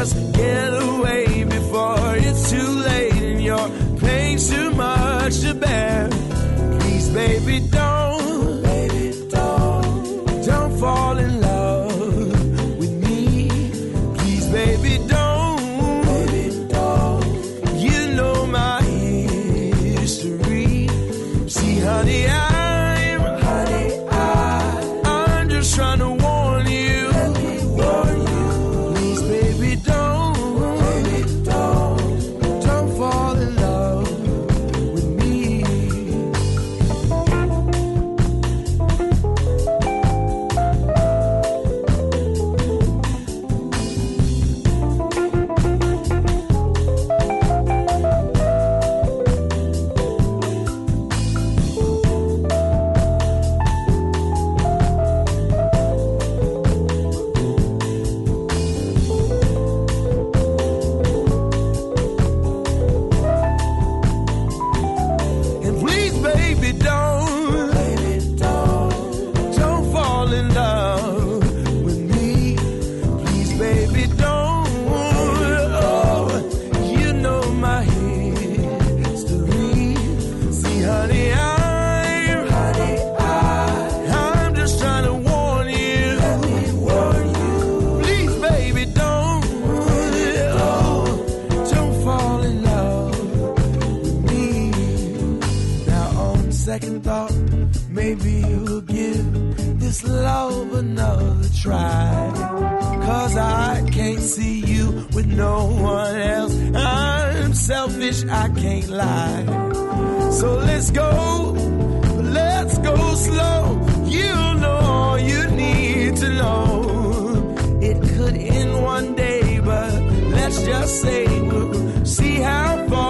just get away before it's too late and your pain's too much to bear. Please, baby, don't. second thought, maybe you'll give this love another try. Cause I can't see you with no one else. I'm selfish, I can't lie. So let's go, let's go slow. You know all you need to know. It could end one day, but let's just say we'll see how far.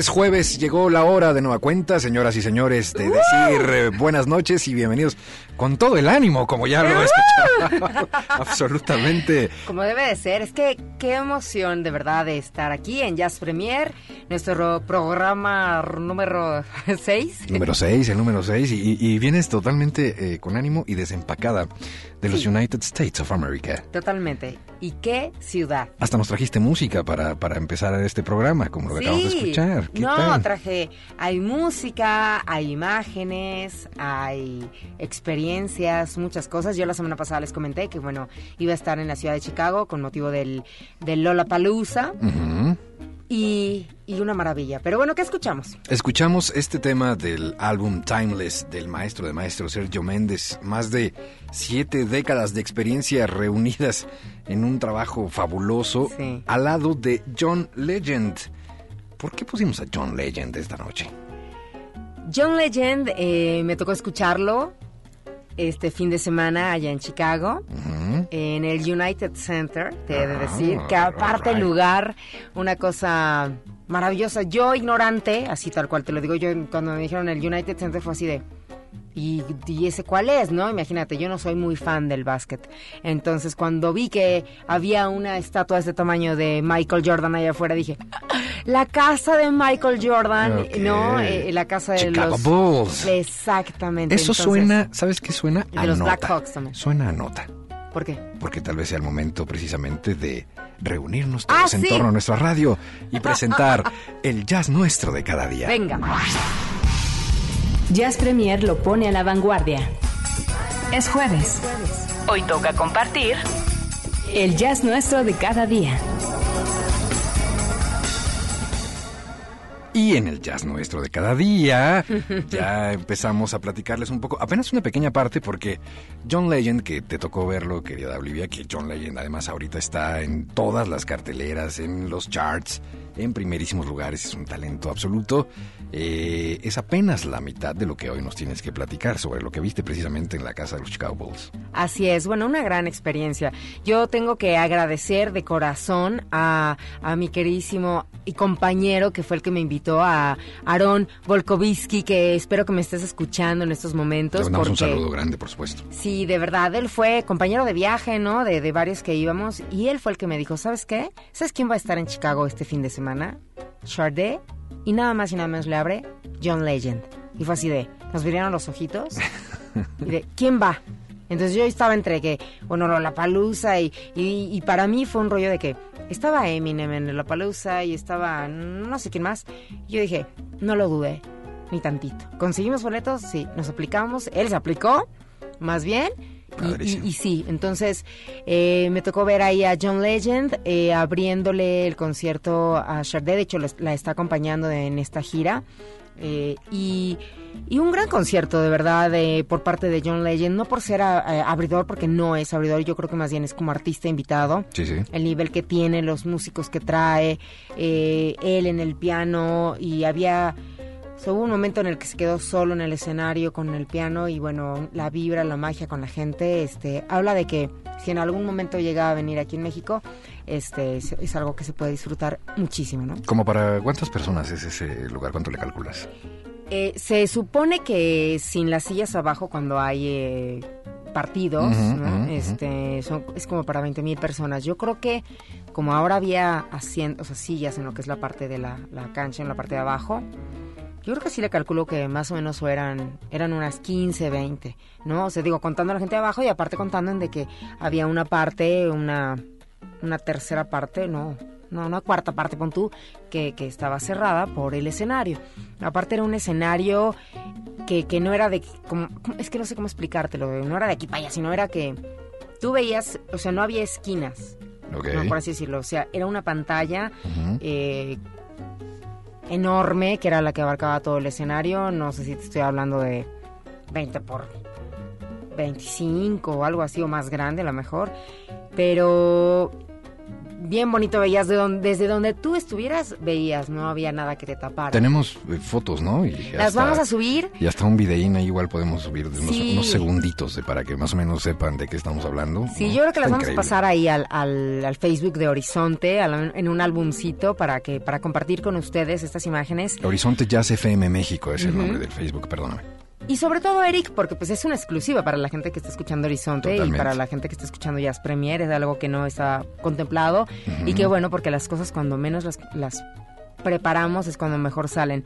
Es jueves, llegó la hora de nueva cuenta, señoras y señores, de decir eh, buenas noches y bienvenidos con todo el ánimo, como ya lo he escuchado. Absolutamente. Como debe de ser, es que qué emoción de verdad de estar aquí en Jazz Premier, nuestro programa número 6. Número 6, el número 6, y, y vienes totalmente eh, con ánimo y desempacada de los Sí. United States of America. Totalmente. ¿Y qué ciudad? Hasta nos trajiste música para, para empezar este programa, como lo que acabamos de escuchar. ¿Qué no, tal? traje, hay música, hay imágenes, hay experiencias, muchas cosas. Yo la semana pasada les comenté que, bueno, iba a estar en la ciudad de Chicago con motivo del, del Lollapalooza Ujú. y, y una maravilla. Pero bueno, ¿qué escuchamos? Escuchamos este tema del álbum Timeless del maestro de maestros Sergio Méndez. Más de siete décadas de experiencia reunidas en un trabajo fabuloso Sí. al lado de John Legend. ¿Por qué pusimos a John Legend esta noche? John Legend, eh, me tocó escucharlo este fin de semana allá en Chicago, en el United Center, te he de Ah, decir, que aparte el lugar, una cosa maravillosa. Yo ignorante, así tal cual te lo digo, yo cuando me dijeron el United Center fue así de... ¿Y, y ese cuál es, no? Imagínate, yo no soy muy fan del básquet. Entonces, cuando vi que había una estatua de este tamaño de Michael Jordan allá afuera, dije, "Ah, la casa de Michael Jordan. ¿no? Eh, la casa de Chicago los... Bulls. Exactamente. Eso entonces, suena, ¿sabes qué suena? de A los nota. Blackhawks también. Suena a nota. ¿Por qué? Porque tal vez sea el momento precisamente de reunirnos Ah, todos en torno a nuestra radio y presentar el jazz nuestro de cada día. Venga. Jazz Premier lo pone a la vanguardia. Es jueves. Hoy toca compartir el jazz nuestro de cada día. Y en el jazz nuestro de cada día, ya empezamos a platicarles un poco, apenas una pequeña parte, porque John Legend, que te tocó verlo, querida Olivia, que John Legend además ahorita está en todas las carteleras, en los charts, en primerísimos lugares, es un talento absoluto. Eh, es apenas la mitad de lo que hoy nos tienes que platicar sobre lo que viste precisamente en la casa de los Chicago Bulls. Así es, bueno, una gran experiencia. Yo tengo que agradecer de corazón a, a mi queridísimo y compañero que fue el que me invitó a Aaron Volkovitsky, que espero que me estés escuchando en estos momentos. un porque- saludo grande, por supuesto. Sí, de verdad, él fue compañero de viaje, ¿no? De, de varios que íbamos. Y él fue el que me dijo, ¿sabes qué? ¿Sabes quién va a estar en Chicago este fin de semana? Sade. Y nada más y nada menos le abre John Legend. Y fue así de, nos brillaron los ojitos. Y de, ¿quién va? Entonces yo estaba entre que, bueno, la palusa y, y, y para mí fue un rollo de que estaba Eminem en la palusa y estaba no sé quién más. Y yo dije, no lo dudé, ni tantito. ¿Conseguimos boletos? Sí, nos aplicamos. Él se aplicó, más bien. Y, Padrísimo. y- y sí, entonces eh, me tocó ver ahí a John Legend eh, abriéndole el concierto a Sade, de hecho la está acompañando en esta gira. eh, y, y un gran concierto, de verdad, eh, por parte de John Legend, no por ser a- abridor, porque no es abridor, yo creo que más bien es como artista invitado Sí, sí. el nivel que tiene, los músicos que trae, eh, él en el piano y había... hubo un momento en el que se quedó solo en el escenario con el piano y bueno, la vibra, la magia con la gente, este, habla de que si en algún momento llega a venir aquí en México, este, es, es algo que se puede disfrutar muchísimo, ¿no? ¿Como para cuántas personas es ese lugar? ¿Cuánto le calculas? Eh, se supone que sin las sillas abajo cuando hay eh, partidos, este, son- es como para 20 mil personas. Yo creo que como ahora había asientos, o sea, sillas en lo que es la parte de la, la cancha, en la parte de abajo, yo creo que sí le calculo que más o menos eran, eran unas 15, 20, ¿no? O sea, digo, contando a la gente de abajo y aparte contando en de que había una parte, una, una tercera parte, no, no, una cuarta parte, pon tú, que, que estaba cerrada por el escenario. Aparte era un escenario que, que no era de, como, es que no sé cómo explicártelo, no era de aquí para allá, sino era que tú veías, o sea, no había esquinas, Ok. no, por así decirlo, o sea, era una pantalla eh, enorme, que era la que abarcaba todo el escenario. No sé si te estoy hablando de 20 por 25 o algo así, o más grande a lo mejor. Pero bien bonito veías de donde, desde donde tú estuvieras, veías, no había nada que te tapara. Tenemos eh, fotos, ¿no? Y Las hasta- vamos a subir. Y hasta un videín ahí igual podemos subir de unos, Sí. unos segunditos de- para que más o menos sepan de qué estamos hablando. Sí, ¿no? yo creo que las vamos increíble. a pasar ahí al, al, al Facebook de Horizonte, al- en un álbumcito para que para compartir con ustedes estas imágenes. Horizonte Jazz FM México es el nombre del Facebook, perdóname. Y sobre todo, Eric, porque pues es una exclusiva para la gente que está escuchando Horizonte y para la gente que está escuchando Jazz Premier, es algo que no está contemplado. Y que bueno, porque las cosas cuando menos las, las preparamos es cuando mejor salen.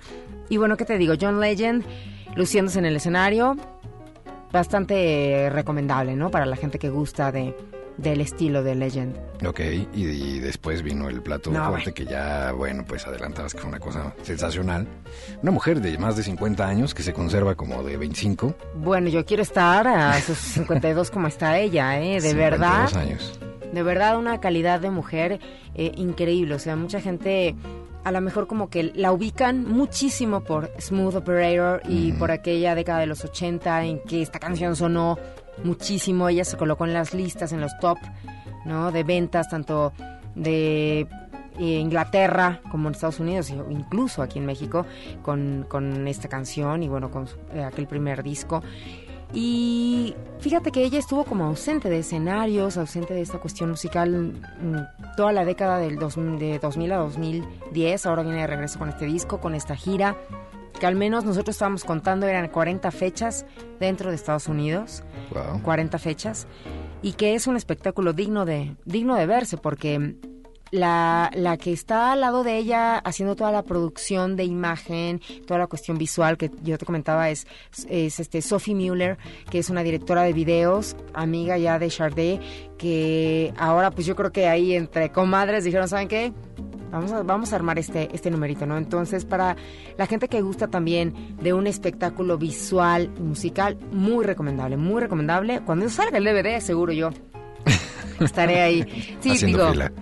Y bueno, ¿qué te digo? John Legend luciéndose en el escenario, bastante recomendable, ¿no? Para la gente que gusta de, del estilo de Legend. Ok, y, y después vino el plato No, fuerte que ya, bueno, pues adelantabas que fue una cosa sensacional. Una mujer de más de 50 años que se conserva como de 25. Bueno, yo quiero estar a sus 52 como está ella, ¿eh? De 52 verdad. años. De verdad, una calidad de mujer eh, increíble. O sea, mucha gente a lo mejor como que la ubican muchísimo por Smooth Operator y por aquella década de los 80 en que esta canción sonó muchísimo. Ella se colocó en las listas, en los top, ¿no? De ventas, tanto de eh, Inglaterra como en Estados Unidos, e incluso aquí en México, con, con esta canción y bueno, con eh, aquel primer disco. Y fíjate que ella estuvo como ausente de escenarios, ausente de esta cuestión musical mm, toda la década del dos- de 2000 a 2010. Ahora viene de regreso con este disco, con esta gira, que al menos nosotros estábamos contando eran 40 fechas dentro de Estados Unidos. Wow. 40 fechas y que es un espectáculo digno de digno de verse porque la, la que está al lado de ella haciendo toda la producción de imagen, toda la cuestión visual que yo te comentaba es, es este Sophie Mueller, que es una directora de videos, amiga ya de Chardet, que ahora pues yo creo que ahí entre comadres dijeron, ¿saben qué? Vamos a, vamos a armar este, este numerito, ¿no? Entonces, para la gente que gusta también de un espectáculo visual y musical, muy recomendable, muy recomendable. Cuando salga el DVD, seguro yo estaré ahí. Sí, Haciendo digo. fila.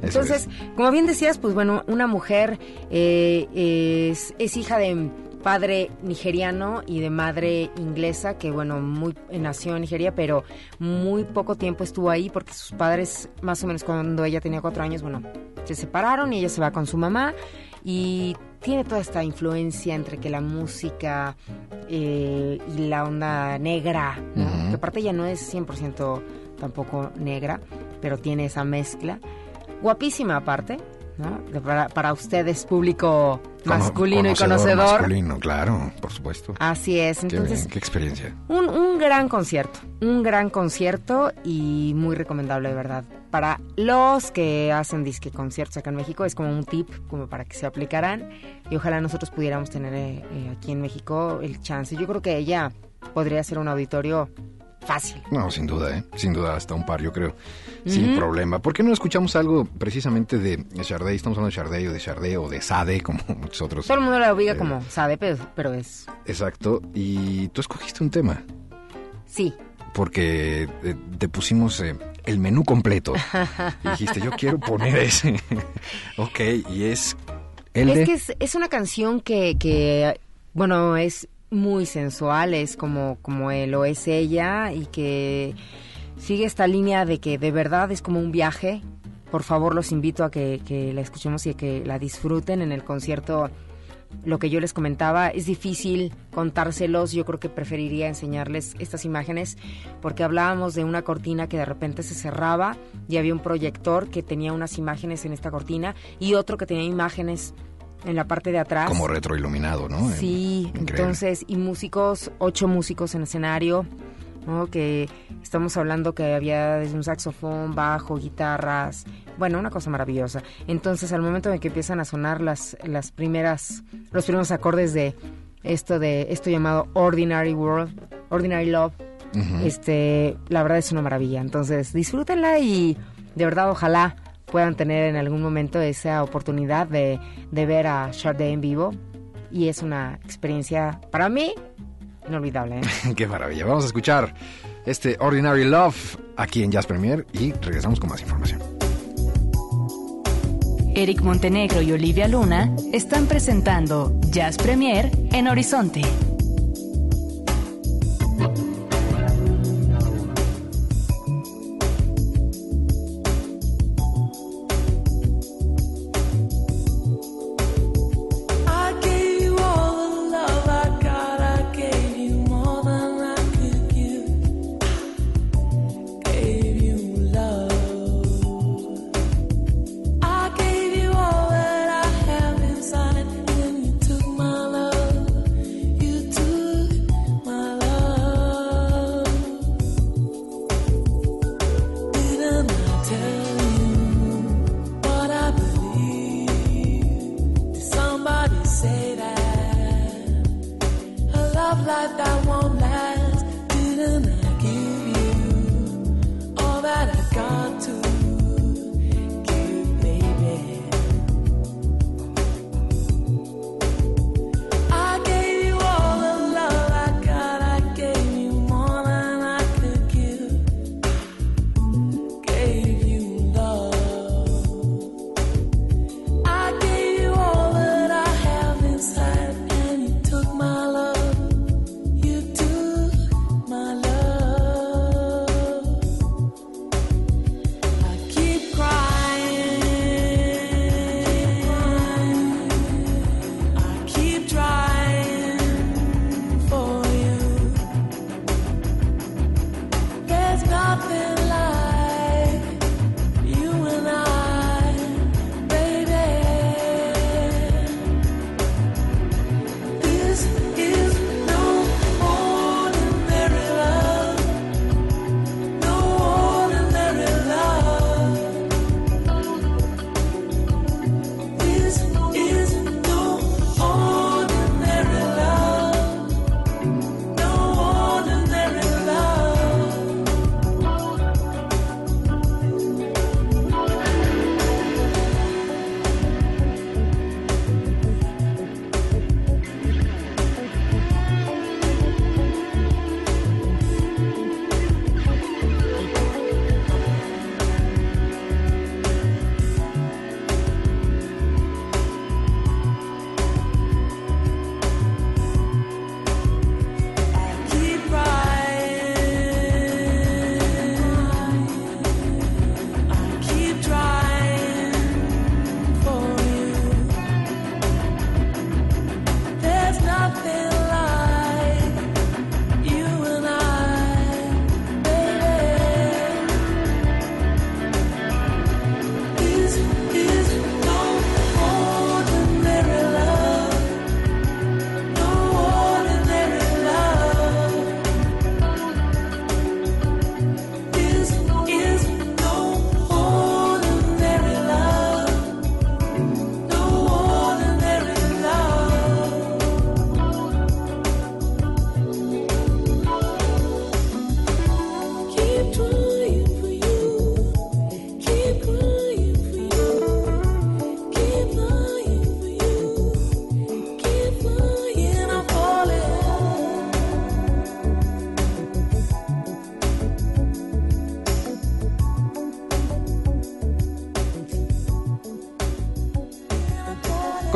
Entonces, como bien decías, pues bueno, una mujer eh, es, es hija de padre nigeriano y de madre inglesa que bueno muy nació en Nigeria pero muy poco tiempo estuvo ahí porque sus padres más o menos cuando ella tenía cuatro años bueno se separaron y ella se va con su mamá y tiene toda esta influencia entre que la música eh, y la onda negra que aparte ella no es 100% tampoco negra pero tiene esa mezcla. Guapísima aparte ¿no? Para, para ustedes público Cono- masculino y conocedor Masculino, claro, por supuesto. Así es, Qué entonces bien, qué experiencia. un, un gran concierto, un gran concierto y muy recomendable de verdad. Para los que hacen disque conciertos acá en México es como un tip como para que se aplicaran y ojalá nosotros pudiéramos tener eh, eh, aquí en México el chance. Yo creo que ella podría ser un auditorio fácil. No, sin duda, ¿eh? Sin duda, hasta un par, yo creo. Sin problema. ¿Por qué no escuchamos algo precisamente de Chardet? Estamos hablando de Chardet o de Chardet o de Sade, como muchos otros. Todo el mundo la ubica Eh, como sabe, pero, pero es Exacto. Y tú escogiste un tema, sí. porque eh, te pusimos eh, el menú completo. y dijiste, yo quiero poner ese. ok, y es el de... Es que es, es una canción que, que, bueno, es muy sensual, es como, como lo es ella y que sigue esta línea de que de verdad es como un viaje. Por favor, los invito a que, que la escuchemos y a que la disfruten en el concierto. Lo que yo les comentaba, es difícil contárselos, yo creo que preferiría enseñarles estas imágenes porque hablábamos de una cortina que de repente se cerraba y había un proyector que tenía unas imágenes en esta cortina y otro que tenía imágenes en la parte de atrás. Como retroiluminado, ¿no? Sí, Increíble. entonces, y músicos, ocho músicos en escenario, ¿no? Que estamos hablando que había desde un saxofón, bajo, guitarras, bueno, una cosa maravillosa. Entonces, al momento en que empiezan a sonar las, las primeras, los primeros acordes de esto de esto llamado Ordinary World, Ordinary Love, este, la verdad es una maravilla. Entonces, disfrútenla y de verdad ojalá puedan tener en algún momento esa oportunidad de, de ver a Sade en vivo. Y es una experiencia, para mí, inolvidable. ¿eh? Qué maravilla. Vamos a escuchar este Ordinary Love aquí en Jazz Premier y regresamos con más información. Eric Montenegro y Olivia Luna están presentando Jazz Premier en Horizonte.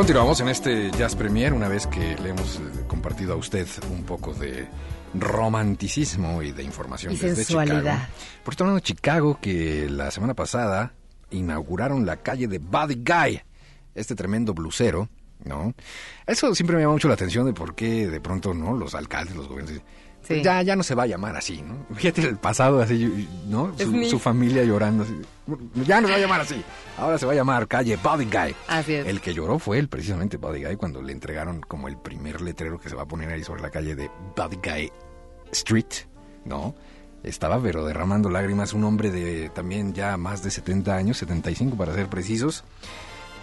Continuamos en este Jazz Premier una vez que le hemos eh, compartido a usted un poco de romanticismo y de información Y desde sensualidad. Chicago. Por estar hablando de Chicago, que la semana pasada inauguraron la calle de Buddy Guy, este tremendo blusero, ¿no? Eso siempre me llama mucho la atención de por qué de pronto, ¿no? Los alcaldes, los gobiernos dicen, Sí. ya, ya no se va a llamar así, ¿no? Fíjate el pasado así, ¿no? Su, mi- su familia llorando así. Ya no se va a llamar así. Ahora se va a llamar calle Buddy Guy. Así es. El que lloró fue él, precisamente Buddy Guy, cuando le entregaron como el primer letrero que se va a poner ahí sobre la calle de Buddy Guy Street, ¿no? Estaba pero derramando lágrimas un hombre de también ya más de 70 años, 75 para ser precisos,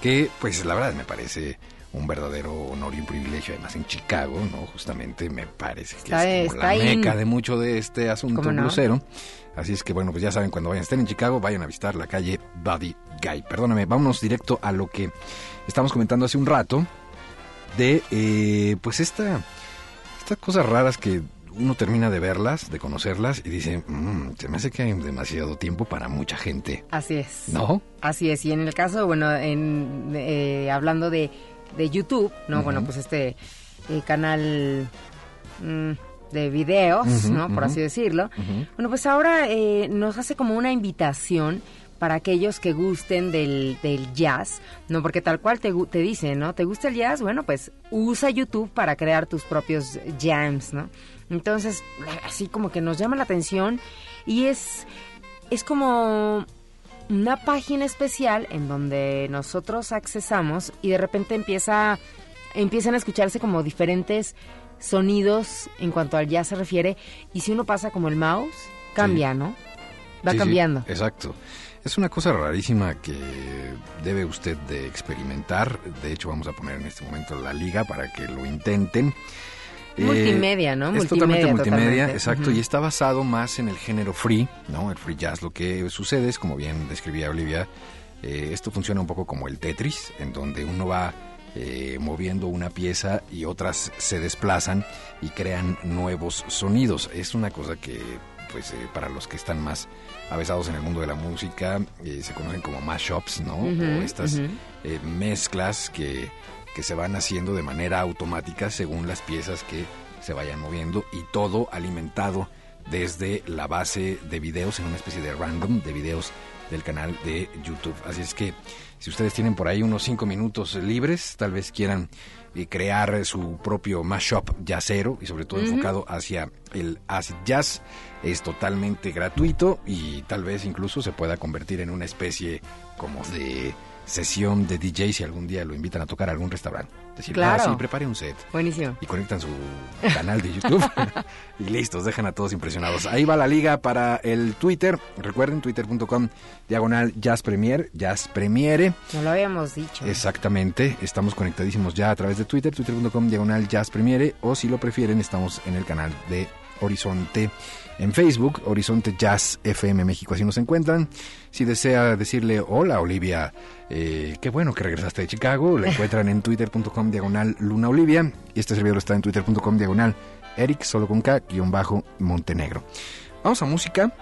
que pues la verdad me parece un verdadero honor y un privilegio, además en Chicago, ¿no? Justamente me parece que Está- es como la in. meca de mucho de este asunto blusero. Así es que bueno, pues ya saben, cuando vayan a estar en Chicago, vayan a visitar la calle Buddy Guy. Perdóname, vámonos directo a lo que estamos comentando hace un rato de eh, pues esta estas cosas raras que uno termina de verlas, de conocerlas y dice, "Mm, se me hace que hay demasiado tiempo para mucha gente, Así es. ¿no? Así es, y en el caso, bueno, en, eh, hablando de, de YouTube, ¿no? Bueno, pues este eh, canal mm, de videos, ¿no? Por así decirlo. Bueno, pues ahora eh, nos hace como una invitación para aquellos que gusten del, del jazz, ¿no? Porque tal cual te, te dice, ¿no? ¿Te gusta el jazz? Bueno, pues usa YouTube para crear tus propios jams, ¿no? Entonces, así como que nos llama la atención y es, es como una página especial en donde nosotros accesamos y de repente empieza empiezan a escucharse como diferentes sonidos en cuanto al jazz se refiere y si uno pasa como el mouse cambia, ¿no? Va Sí, sí, cambiando. exacto. Es una cosa rarísima que debe usted de experimentar. De hecho, vamos a poner en este momento la liga para que lo intenten. Eh, Multimedia, ¿no? Es totalmente Multimedia, multimedia, totalmente. exacto, y está basado más en el género free, ¿no? El free jazz. Lo que sucede es, como bien describía Olivia, eh, esto funciona un poco como el Tetris, en donde uno va eh, moviendo una pieza y otras se desplazan y crean nuevos sonidos. Es una cosa que, pues, eh, para los que están más avesados en el mundo de la música, eh, se conocen como mashups, ¿no? O estas eh, mezclas que, que se van haciendo de manera automática según las piezas que se vayan moviendo y todo alimentado desde la base de videos en una especie de random de videos del canal de YouTube. Así es que si ustedes tienen por ahí unos cinco minutos libres, tal vez quieran eh, crear su propio mashup jazzero y sobre todo enfocado hacia el acid jazz, es totalmente gratuito y tal vez incluso se pueda convertir en una especie como de sesión de DJ si algún día lo invitan a tocar a algún restaurante. Decir, Claro. ah, sí, prepare un set Buenísimo. y conectan su canal de YouTube y listos, dejan a todos impresionados. Ahí va la liga para el Twitter. Recuerden, twitter.com diagonal Jazz Premier, Jazz Premiere. No lo habíamos dicho. Exactamente, estamos conectadísimos ya a través de Twitter, twitter.com diagonal Jazz Premiere o si lo prefieren estamos en el canal de Horizonte en Facebook, Horizonte Jazz FM México, así nos encuentran. Si desea decirle hola Olivia, eh, qué bueno que regresaste de Chicago, la encuentran en twitter.com diagonal Luna Olivia y este servidor está en twitter.com diagonal Eric, solo con K, guion bajo Montenegro. Vamos a música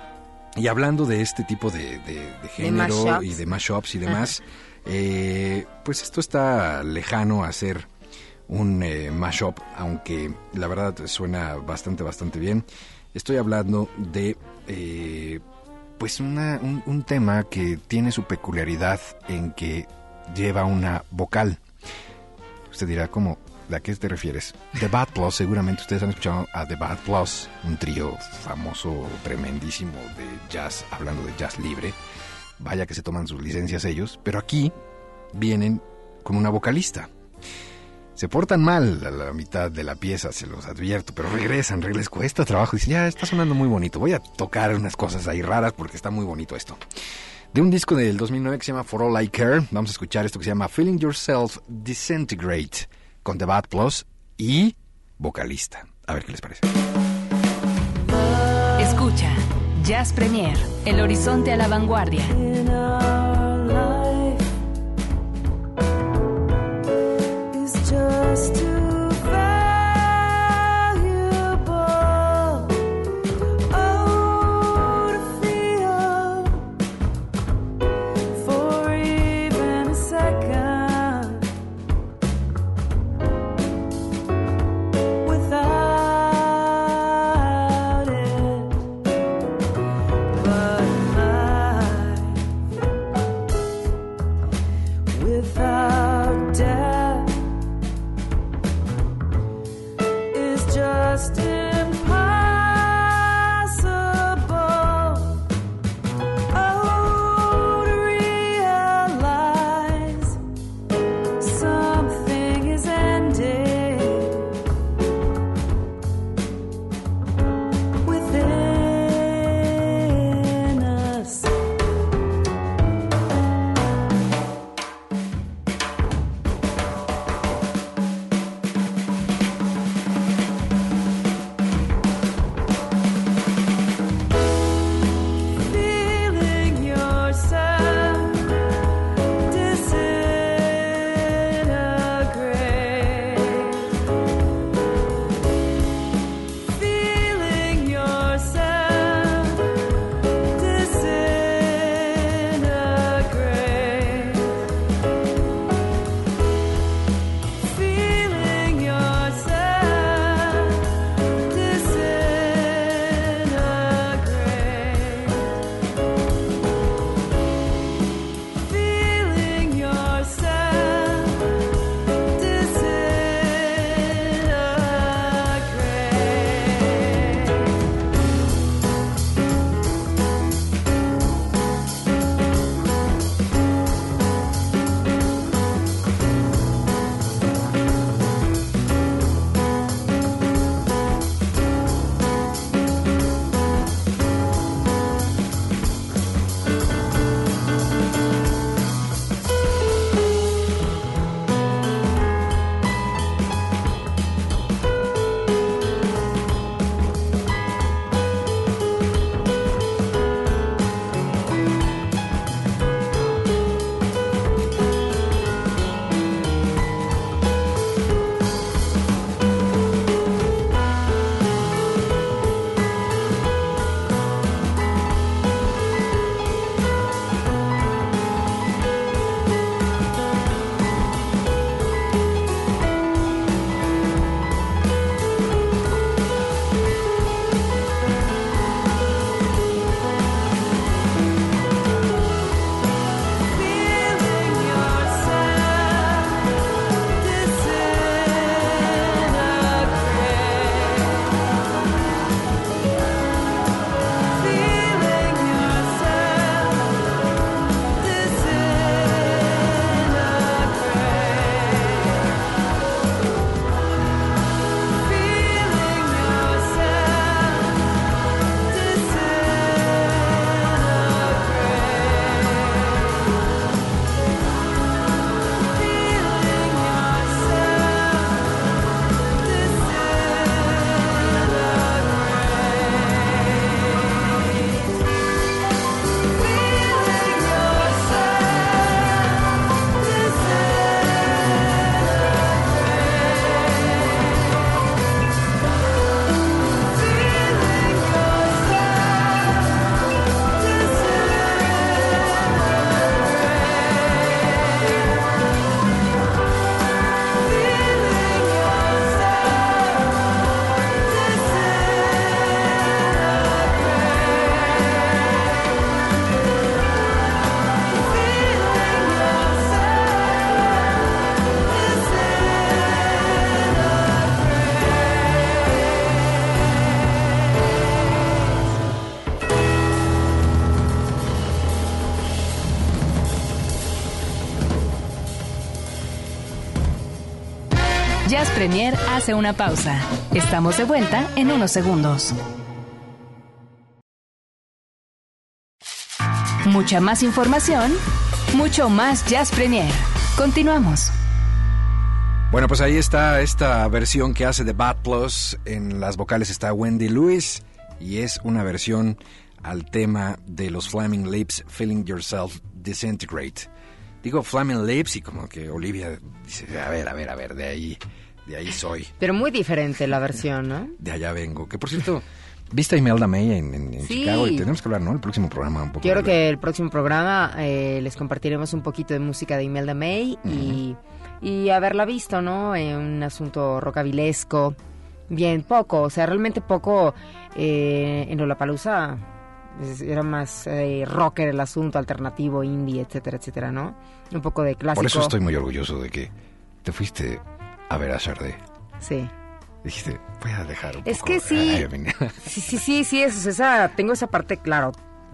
y hablando de este tipo de, de- de género mashups. y de mashups y demás, eh, pues esto está lejano a ser un eh, mashup, aunque la verdad suena bastante, bastante bien. Estoy hablando de, eh, pues, una- un, tema que tiene su peculiaridad en que lleva una vocal. Usted dirá, ¿cómo? ¿A qué te refieres? The Bad Plus, seguramente ustedes han escuchado a The Bad Plus, un trío famoso, tremendísimo de jazz, hablando de jazz libre. Vaya que se toman sus licencias ellos, pero aquí vienen con una vocalista. Se portan mal a la mitad de la pieza, se los advierto, pero regresan, re- les cuesta trabajo. Dicen, ya está sonando muy bonito, voy a tocar unas cosas ahí raras porque está muy bonito esto. De un disco del 2009 que se llama For All I Care, vamos a escuchar esto que se llama Feeling Yourself Disintegrate con The Bad Plus y vocalista. A ver qué les parece. Escucha Jazz Premier, El Horizonte a la Vanguardia. Premier hace una pausa. Estamos de vuelta en unos segundos. Mucha más información, mucho más Jazz Premier. Continuamos. Bueno, pues ahí está esta versión que hace de Bad Plus. En las vocales está Wendy Lewis y es una versión al tema de los Flaming Lips, Feeling Yourself Disintegrate. Digo Flaming Lips y como que Olivia dice, a ver, a ver, a ver, de ahí, de ahí soy, Pero muy diferente la versión, ¿no? de allá vengo. Que por cierto, ¿viste a Imelda May en, en- en Sí. Chicago? Y tenemos que hablar, ¿no? El próximo programa un poco. Yo creo de- que el próximo programa eh, les compartiremos un poquito de música de Imelda May y, y haberla visto, ¿no? En un asunto rocabilesco. Bien, poco, o sea, realmente poco eh, en Lollapalooza era más eh, rocker el asunto, alternativo, indie, etcétera, etcétera, ¿no? Un poco de clásico. Por eso estoy muy orgulloso de que te fuiste a ver a Sade. Sí. Dijiste, voy a dejar un Es poco que sí. Sí, sí, sí, sí, es, esa, tengo esa parte, claro,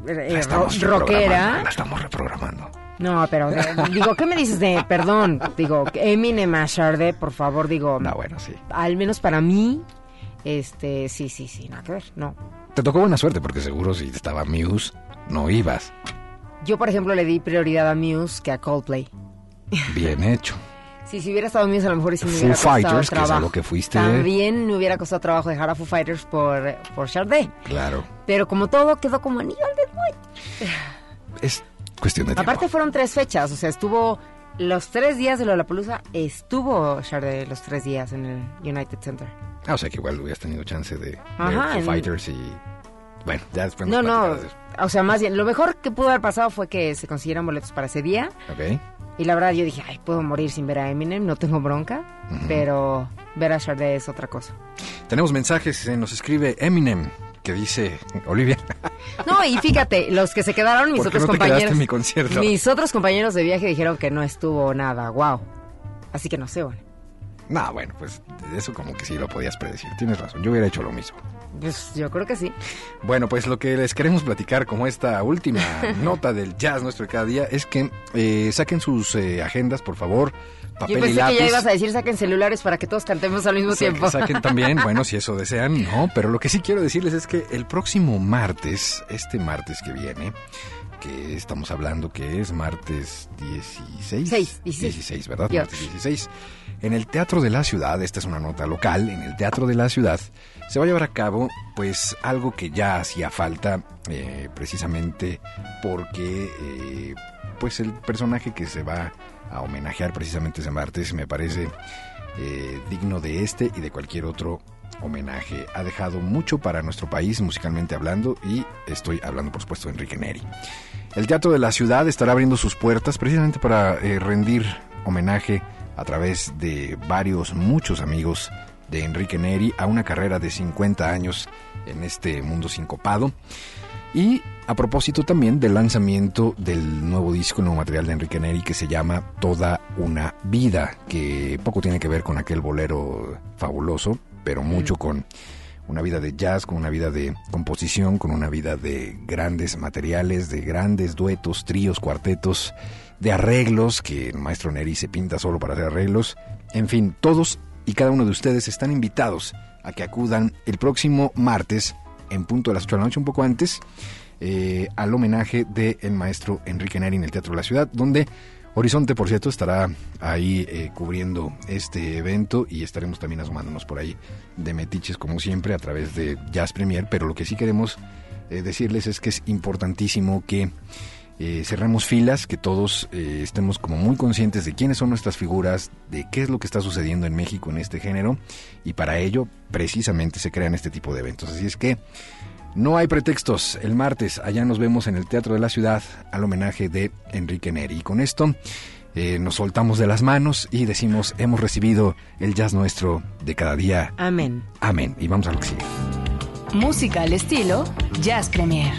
eh, La ro- estamos reprogramando, rockera. La estamos reprogramando. No, pero eh, digo, ¿qué me dices de, perdón, digo, Eminem a Sade, por favor, digo, No, bueno, sí. al menos para mí, este, sí, sí, sí, nada que ver, no. Te tocó buena suerte porque seguro si estaba Muse, no ibas. Yo, por ejemplo, le di prioridad a Muse que a Coldplay. Bien hecho. Sí, si hubiera estado Muse, a lo mejor Foo hubiera costado Fighters, que es a lo que fuiste. También me hubiera costado trabajo dejar a Foo Fighters por, por Sade. Claro. Pero como todo, quedó como anillo al dedo. Es cuestión de tiempo. Aparte fueron tres fechas, o sea, estuvo los tres días de Lollapalooza, estuvo Sade los tres días en el United Center. Ah, o sea que igual hubieras tenido chance de Ajá, Foo en- Fighters y... Bueno, ya después No, no, o sea, más bien, lo mejor que pudo haber pasado fue que se consiguieran boletos para ese día. Ok. Y la verdad yo dije, ay, puedo morir sin ver a Eminem, no tengo bronca. Pero ver a Sade es otra cosa. Tenemos mensajes, eh, nos escribe Eminem, que dice, Olivia, No, y fíjate, los que se quedaron, mis ¿por qué otros no te quedaste compañeros. en mi concierto? Mis otros compañeros de viaje dijeron que no estuvo nada, wow. Así que no sé, bueno. No, bueno, pues eso como que sí lo podías predecir. Tienes razón, yo hubiera hecho lo mismo. Pues yo creo que sí. Bueno, pues lo que les queremos platicar como esta última nota del jazz nuestro de cada día es que eh, saquen sus eh, agendas, por favor, papel Yo pensé y lápiz. que ya ibas a decir saquen celulares para que todos cantemos al mismo Sa- tiempo. Saquen también, bueno, si eso desean, no, pero lo que sí quiero decirles es que el próximo martes, este martes que viene, que estamos hablando que es martes 16. Seis, 16. 16, ¿verdad? Ya. Martes 16. En el Teatro de la Ciudad, esta es una nota local, en el Teatro de la Ciudad se va a llevar a cabo pues algo que ya hacía falta eh, precisamente porque eh, pues el personaje que se va a homenajear precisamente ese martes me parece eh, digno de este y de cualquier otro homenaje. Ha dejado mucho para nuestro país musicalmente hablando y estoy hablando por supuesto de Enrique Neri. El Teatro de la Ciudad estará abriendo sus puertas precisamente para rendir homenaje a través de varios, muchos amigos de Enrique Neri a una carrera de 50 años en este mundo sincopado. Y a propósito también del lanzamiento del nuevo disco, nuevo material de Enrique Neri que se llama Toda una vida, que poco tiene que ver con aquel bolero fabuloso, pero mucho con una vida de jazz, con una vida de composición, con una vida de grandes materiales, de grandes duetos, tríos, cuartetos, de arreglos, que el maestro Neri se pinta solo para hacer arreglos. En fin, todos y cada uno de ustedes están invitados a que acudan el próximo martes en punto de las 8 de la noche, un poco antes, eh, al homenaje del maestro Enrique Neri en el Teatro de la Ciudad, donde Horizonte, por cierto, estará ahí eh, cubriendo este evento y estaremos también asomándonos por ahí de metiches, como siempre, a través de Jazz Premier. Pero lo que sí queremos eh, decirles es que es importantísimo que eh, cerremos filas, que todos eh, estemos como muy conscientes de quiénes son nuestras figuras, de qué es lo que está sucediendo en México en este género y para ello precisamente se crean este tipo de eventos. Así es que no hay pretextos. El martes allá nos vemos en el Teatro de la Ciudad al homenaje de Enrique Neri. Y con esto eh, nos soltamos de las manos y decimos hemos recibido el jazz nuestro de cada día. Amén. Amén. Y vamos a lo que sigue. Música al estilo Jazz Premier.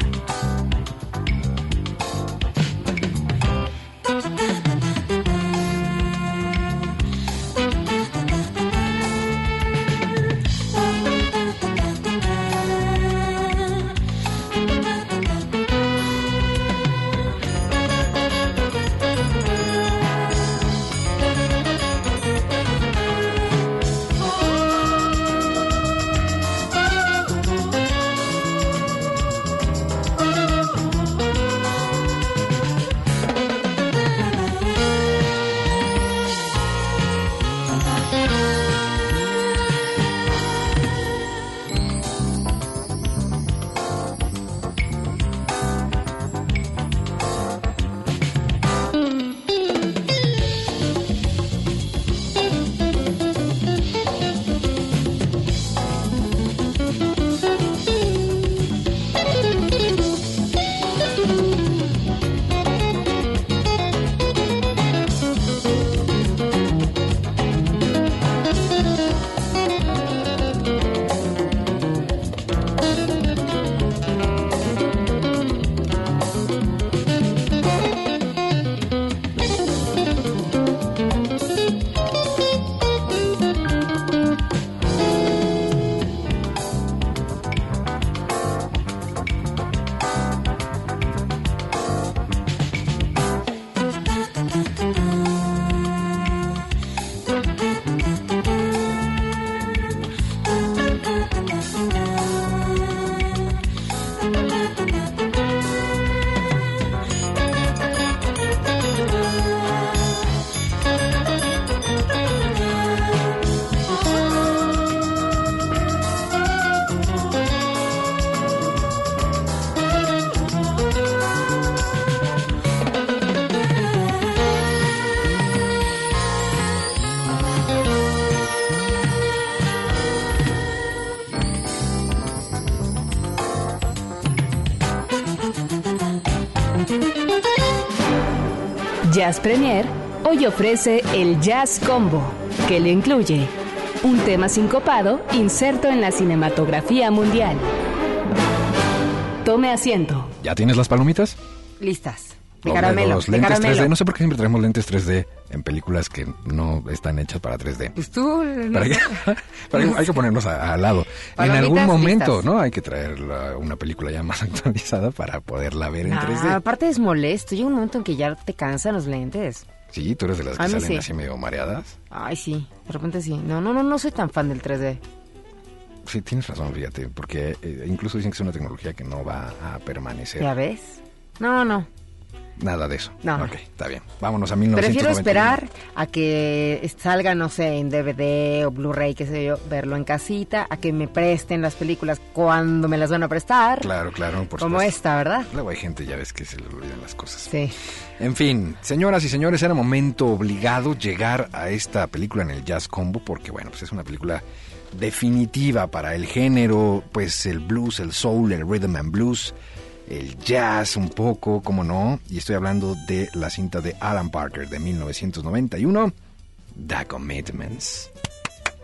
Jazz Premier hoy ofrece el Jazz Combo, que le incluye un tema sincopado inserto en la cinematografía mundial. Tome asiento. ¿Ya tienes las palomitas? Listas. De caramelo. de lentes caramelo. 3D. No sé por qué siempre traemos lentes 3D en películas que no están hechas para 3D. Pues tú. ¿Para qué? Para que- hay que ponernos al lado. En algún momento, listas. ¿no? Hay que traer la- una película ya más actualizada para poderla ver en Ah, 3D. aparte es molesto. Llega un momento en que ya te cansan los lentes. Sí, tú eres de las que salen sí. así medio mareadas. Ay, sí. De repente sí. No, no, no, no soy tan fan del 3D. Sí, tienes razón, fíjate, porque eh, incluso dicen que es una tecnología que no va a permanecer. ¿Ya ves? No, no. Nada de eso. No. Ok, está bien. Vámonos a 1991. Prefiero esperar a que salga, no sé, en DVD o Blu-ray, qué sé yo, verlo en casita, a que me presten las películas cuando me las van a prestar. Claro, claro, por como supuesto. esta, ¿verdad? Luego hay gente, ya ves, que se le olvidan las cosas. Sí. En fin, señoras y señores, era momento obligado llegar a esta película en el Jazz Combo porque, bueno, pues es una película definitiva para el género, pues el blues, el soul, el rhythm and blues, el jazz un poco, como no, y estoy hablando de la cinta de Alan Parker de 1991, The Commitments.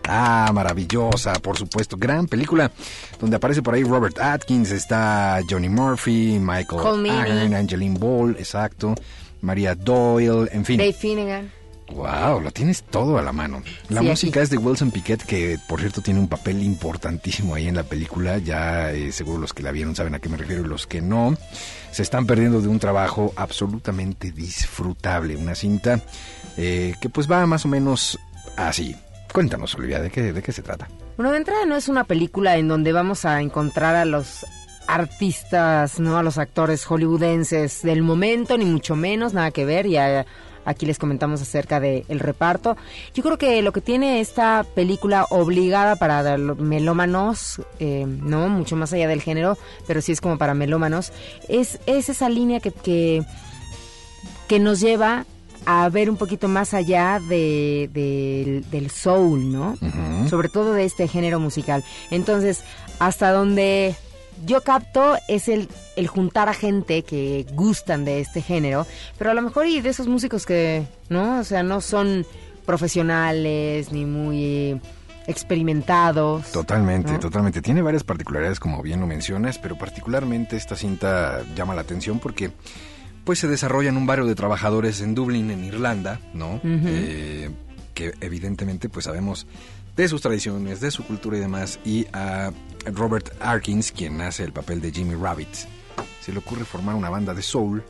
Ah, maravillosa, por supuesto. Gran película donde aparece por ahí Robert Atkins, está Johnny Murphy, Michael. Ahern, Angeline Ball, exacto, María Doyle, en fin. Dave Finnegan. Wow, lo tienes todo a la mano. La Sí, música aquí. es de Wilson Piquet, que por cierto tiene un papel importantísimo ahí en la película. Ya eh, seguro los que la vieron saben a qué me refiero y los que no se están perdiendo de un trabajo absolutamente disfrutable. Una cinta eh, que pues va más o menos así. Cuéntanos, Olivia, ¿de qué, de qué se trata? Bueno, de entrada no es una película en donde vamos a encontrar a los artistas, no a los actores hollywoodenses del momento, ni mucho menos, nada que ver. Ya aquí les comentamos acerca del reparto. Yo creo que lo que tiene esta película obligada para melómanos, eh, no mucho más allá del género, pero sí es como para melómanos, es, es esa línea que, que, que nos lleva a ver un poquito más allá de, del- del soul, ¿no? Sobre todo de este género musical. Entonces, hasta donde yo capto es el, el juntar a gente que gustan de este género, pero a lo mejor y de esos músicos que, ¿no? O sea, no son profesionales ni muy experimentados. Totalmente, ¿no? totalmente. Tiene varias particularidades, como bien lo mencionas, pero particularmente esta cinta llama la atención porque pues se desarrolla en un barrio de trabajadores en Dublín, en Irlanda, ¿no? Eh, que evidentemente pues sabemos de sus tradiciones, de su cultura y demás. Y a Robert Arkins, quien hace el papel de Jimmy Rabbit, se le ocurre formar una banda de soul,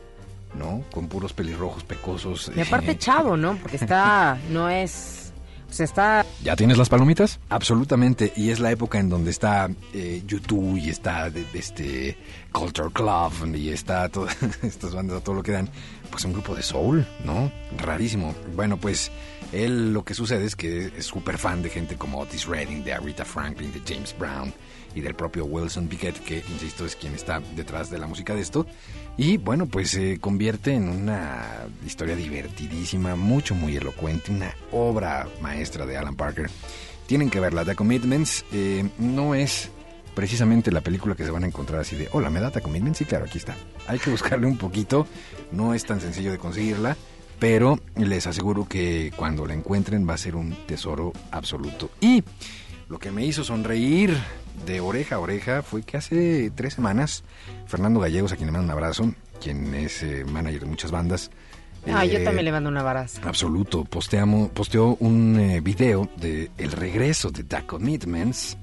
¿no? Con puros pelirrojos pecosos. Y aparte eh, chavo, ¿no? Porque está, no es, o sea, está ¿Ya tienes las palomitas? Absolutamente. Y es la época en donde está eh, YouTube y está de- de este Culture Club y está todas estas bandas, todo lo que dan. Pues un grupo de soul, ¿no? Rarísimo. Bueno, pues él lo que sucede es que es súper fan de gente como Otis Redding, de Aretha Franklin, de James Brown y del propio Wilson Piquet, que, insisto, es quien está detrás de la música de esto. Y bueno, pues se convierte en una historia divertidísima, mucho, muy elocuente, una obra maestra de Alan Parker. Tienen que verla, The Commitments eh, no es precisamente la película que se van a encontrar así de, hola, ¿me da The Commitments? Sí, claro, aquí está. Hay que buscarle un poquito, no es tan sencillo de conseguirla, pero les aseguro que cuando la encuentren va a ser un tesoro absoluto. Y lo que me hizo sonreír de oreja a oreja fue que hace tres semanas Fernando Gallegos, a quien le mando un abrazo, quien es eh, manager de muchas bandas. Ah, yo eh, también le mando un abrazo. Absoluto. Posteamos, posteó un eh, video de el regreso de The Commitments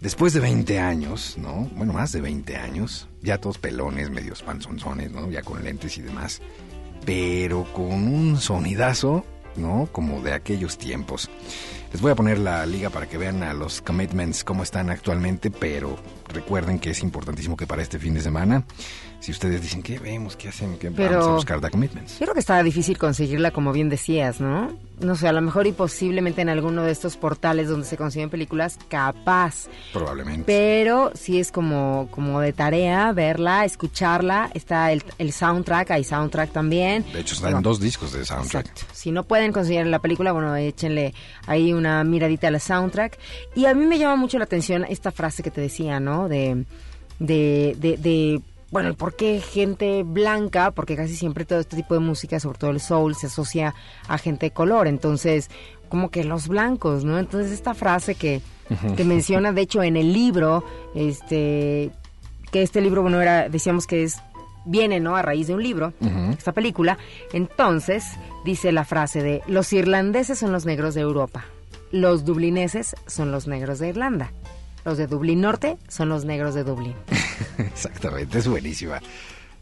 después de 20 años, ¿no? Bueno, más de 20 años. Ya todos pelones, medios panzonzones, ¿no? Ya con lentes y demás. Pero con un sonidazo, ¿no? Como de aquellos tiempos. Les voy a poner la liga para que vean a los commitments cómo están actualmente, pero recuerden que es importantísimo que para este fin de semana, si ustedes dicen, ¿qué vemos? ¿Qué hacen? ¿Qué Pero- vamos a buscar The Commitments? Yo creo que está difícil conseguirla, como bien decías, ¿no? No sé, a lo mejor y posiblemente en alguno de estos portales donde se consiguen películas, capaz. Probablemente. Pero sí es como, como de tarea verla, escucharla. Está el, el soundtrack, hay soundtrack también. De hecho, están dos discos de soundtrack. Exacto. Si no pueden conseguir la película, bueno, échenle ahí una miradita a la soundtrack. Y a mí me llama mucho la atención esta frase que te decía, ¿no? De, de, de, de bueno, ¿y por qué gente blanca? Porque casi siempre todo este tipo de música, sobre todo el soul, se asocia a gente de color. Entonces, como que los blancos, ¿no? Entonces, esta frase que, que menciona, de hecho, en el libro, este, que este libro, bueno, era, decíamos que es, viene, ¿no? A raíz de un libro, esta película. Entonces, dice la frase de, los irlandeses son los negros de Europa, los dublineses son los negros de Irlanda, los de Dublín Norte son los negros de Dublín. Exactamente, es buenísima.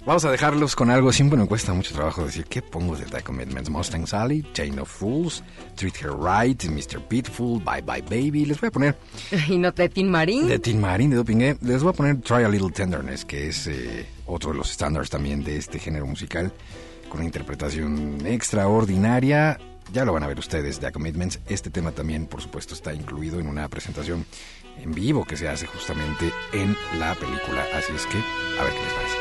Vamos a dejarlos con algo. Siempre me cuesta mucho trabajo decir qué pongo de The Commitments. Mustang Sally, Chain of Fools, Treat Her Right, Mr. Pitful, Bye Bye Baby. Les voy a poner y no de Tin Marín. de Tin Marín, de Doping. Les voy a poner Try a Little Tenderness, que es eh, otro de los estándares también de este género musical, con una interpretación extraordinaria. Ya lo van a ver ustedes, The Commitments. Este tema también, por supuesto, está incluido en una presentación en vivo que se hace justamente en la película. Así es que, a ver qué les parece.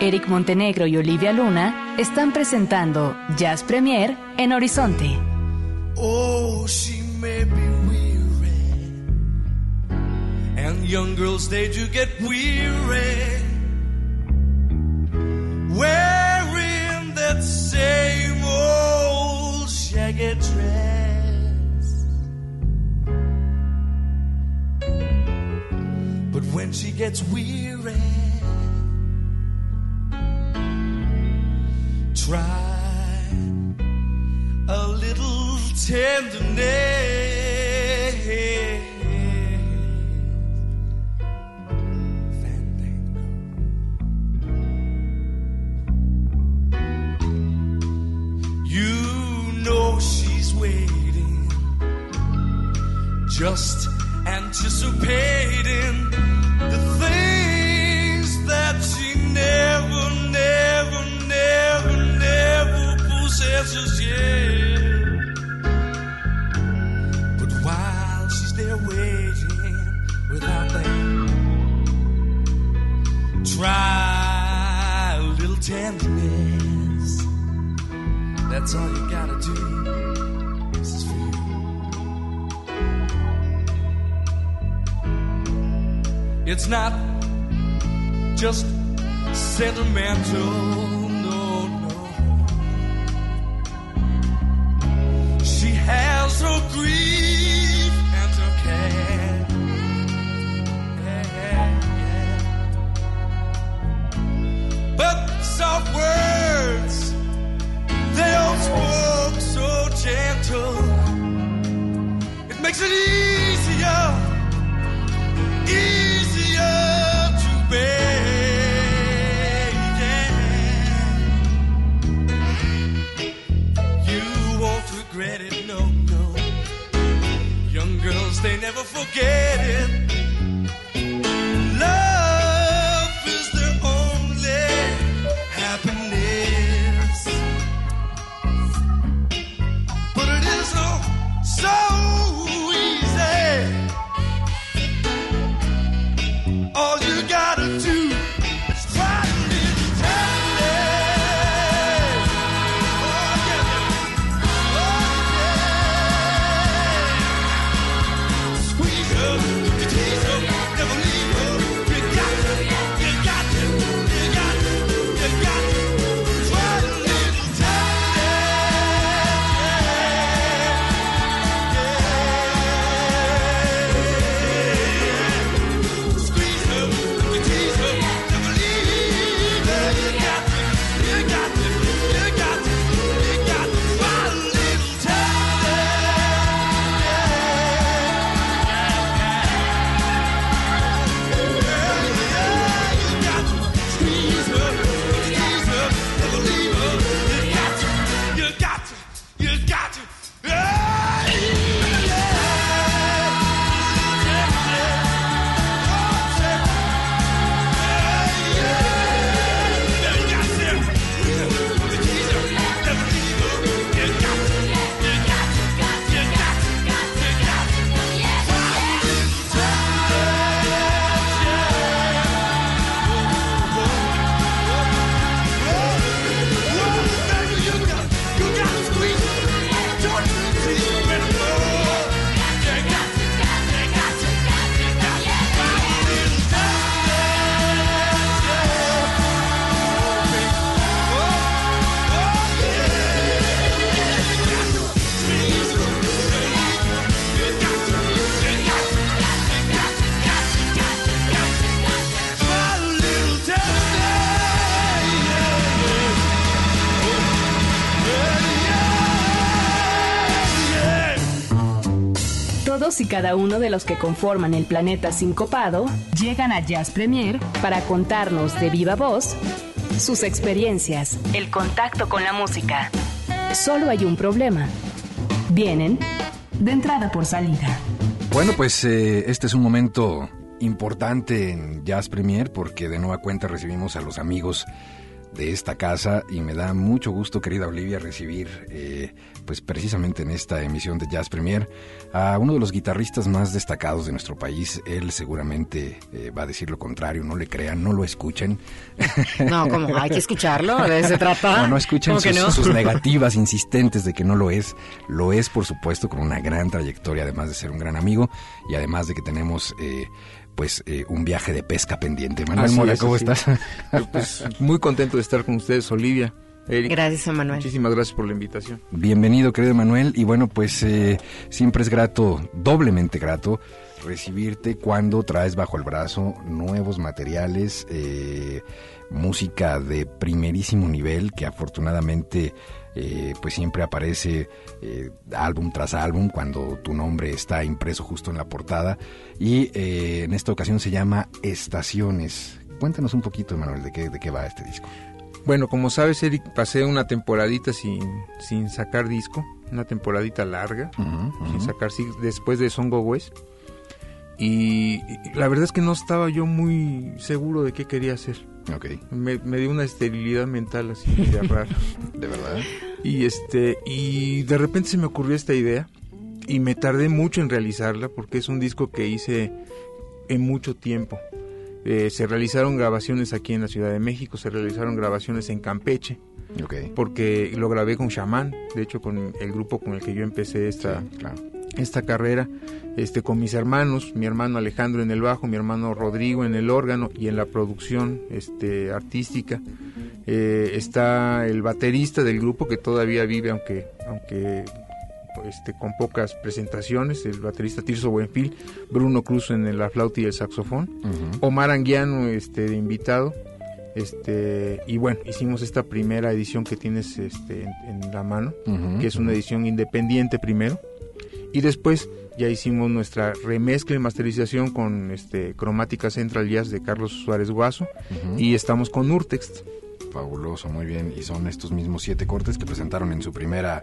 Eric Montenegro y Olivia Luna están presentando Jazz Premier en Horizonte. Oh, she may be weary. And young girls, they do get weary. Wearing that same old shaggy dress. When she gets weary, try a little tenderness. Fandango. You know she's waiting, just anticipating never, never, never, never. But while she's there waiting without try a little tenderness. That's all you gotta do. This is for you. It's not just sentimental, no, no. She has her grief and her care. Yeah. But soft words, they all spoke so gentle. It makes it easier they got you. Y cada uno de los que conforman el planeta sincopado llegan a Jazz Premier para contarnos de viva voz sus experiencias, el contacto con la música. Solo hay un problema. Vienen de entrada por salida. Bueno, pues eh, este es un momento importante en Jazz Premier porque de nueva cuenta recibimos a los amigos de esta casa y me da mucho gusto, querida Olivia, recibir, eh, pues precisamente en esta emisión de Jazz Premier, a uno de los guitarristas más destacados de nuestro país. Él seguramente eh, va a decir lo contrario, no le crean, no lo escuchen. No, como hay que escucharlo, de se trata. No, no escuchen ¿Cómo que sus, no? sus negativas insistentes de que no lo es. Lo es, por supuesto, con una gran trayectoria, además de ser un gran amigo y además de que tenemos... eh, pues eh, un viaje de pesca pendiente. Manuel Así Mora, es, ¿cómo así estás? Pues, muy contento de estar con ustedes, Olivia. Eric, Gracias, Emanuel. muchísimas gracias por la invitación. Bienvenido, querido Manuel. Y bueno, pues eh, siempre es grato, doblemente grato, recibirte cuando traes bajo el brazo nuevos materiales, eh, música de primerísimo nivel que afortunadamente eh, pues siempre aparece eh, álbum tras álbum cuando tu nombre está impreso justo en la portada y eh, en esta ocasión se llama Estaciones. Cuéntanos un poquito, Manuel, de qué, de qué va este disco. Bueno, como sabes, Eric, pasé una temporadita sin, sin sacar disco, una temporadita larga, sin sacar después de Songo West. Y, y la verdad es que no estaba yo muy seguro de qué quería hacer. Ok, Me, me dio una esterilidad mental así de rara. de verdad. Y este y de repente se me ocurrió esta idea y me tardé mucho en realizarla porque es un disco que hice en mucho tiempo. Eh, se realizaron grabaciones aquí en la Ciudad de México, se realizaron grabaciones en Campeche, Ok, porque lo grabé con Shaman, de hecho con el grupo con el que yo empecé esta, sí, claro. Esta carrera, este con mis hermanos, mi hermano Alejandro en el bajo, mi hermano Rodrigo en el órgano y en la producción este artística. Eh, está el baterista del grupo que todavía vive aunque aunque este con pocas presentaciones, el baterista Tirso Buenfil, Bruno Cruz en la flauta y el saxofón. Omar Anguiano este de invitado. Este, y bueno, hicimos esta primera edición que tienes este, en, en la mano que es una edición independiente primero y después ya hicimos nuestra remezcla y masterización con este Cromática Central Jazz de Carlos Suárez Guaso y estamos con Urtext. Fabuloso, muy bien. Y son estos mismos siete cortes que presentaron en su primera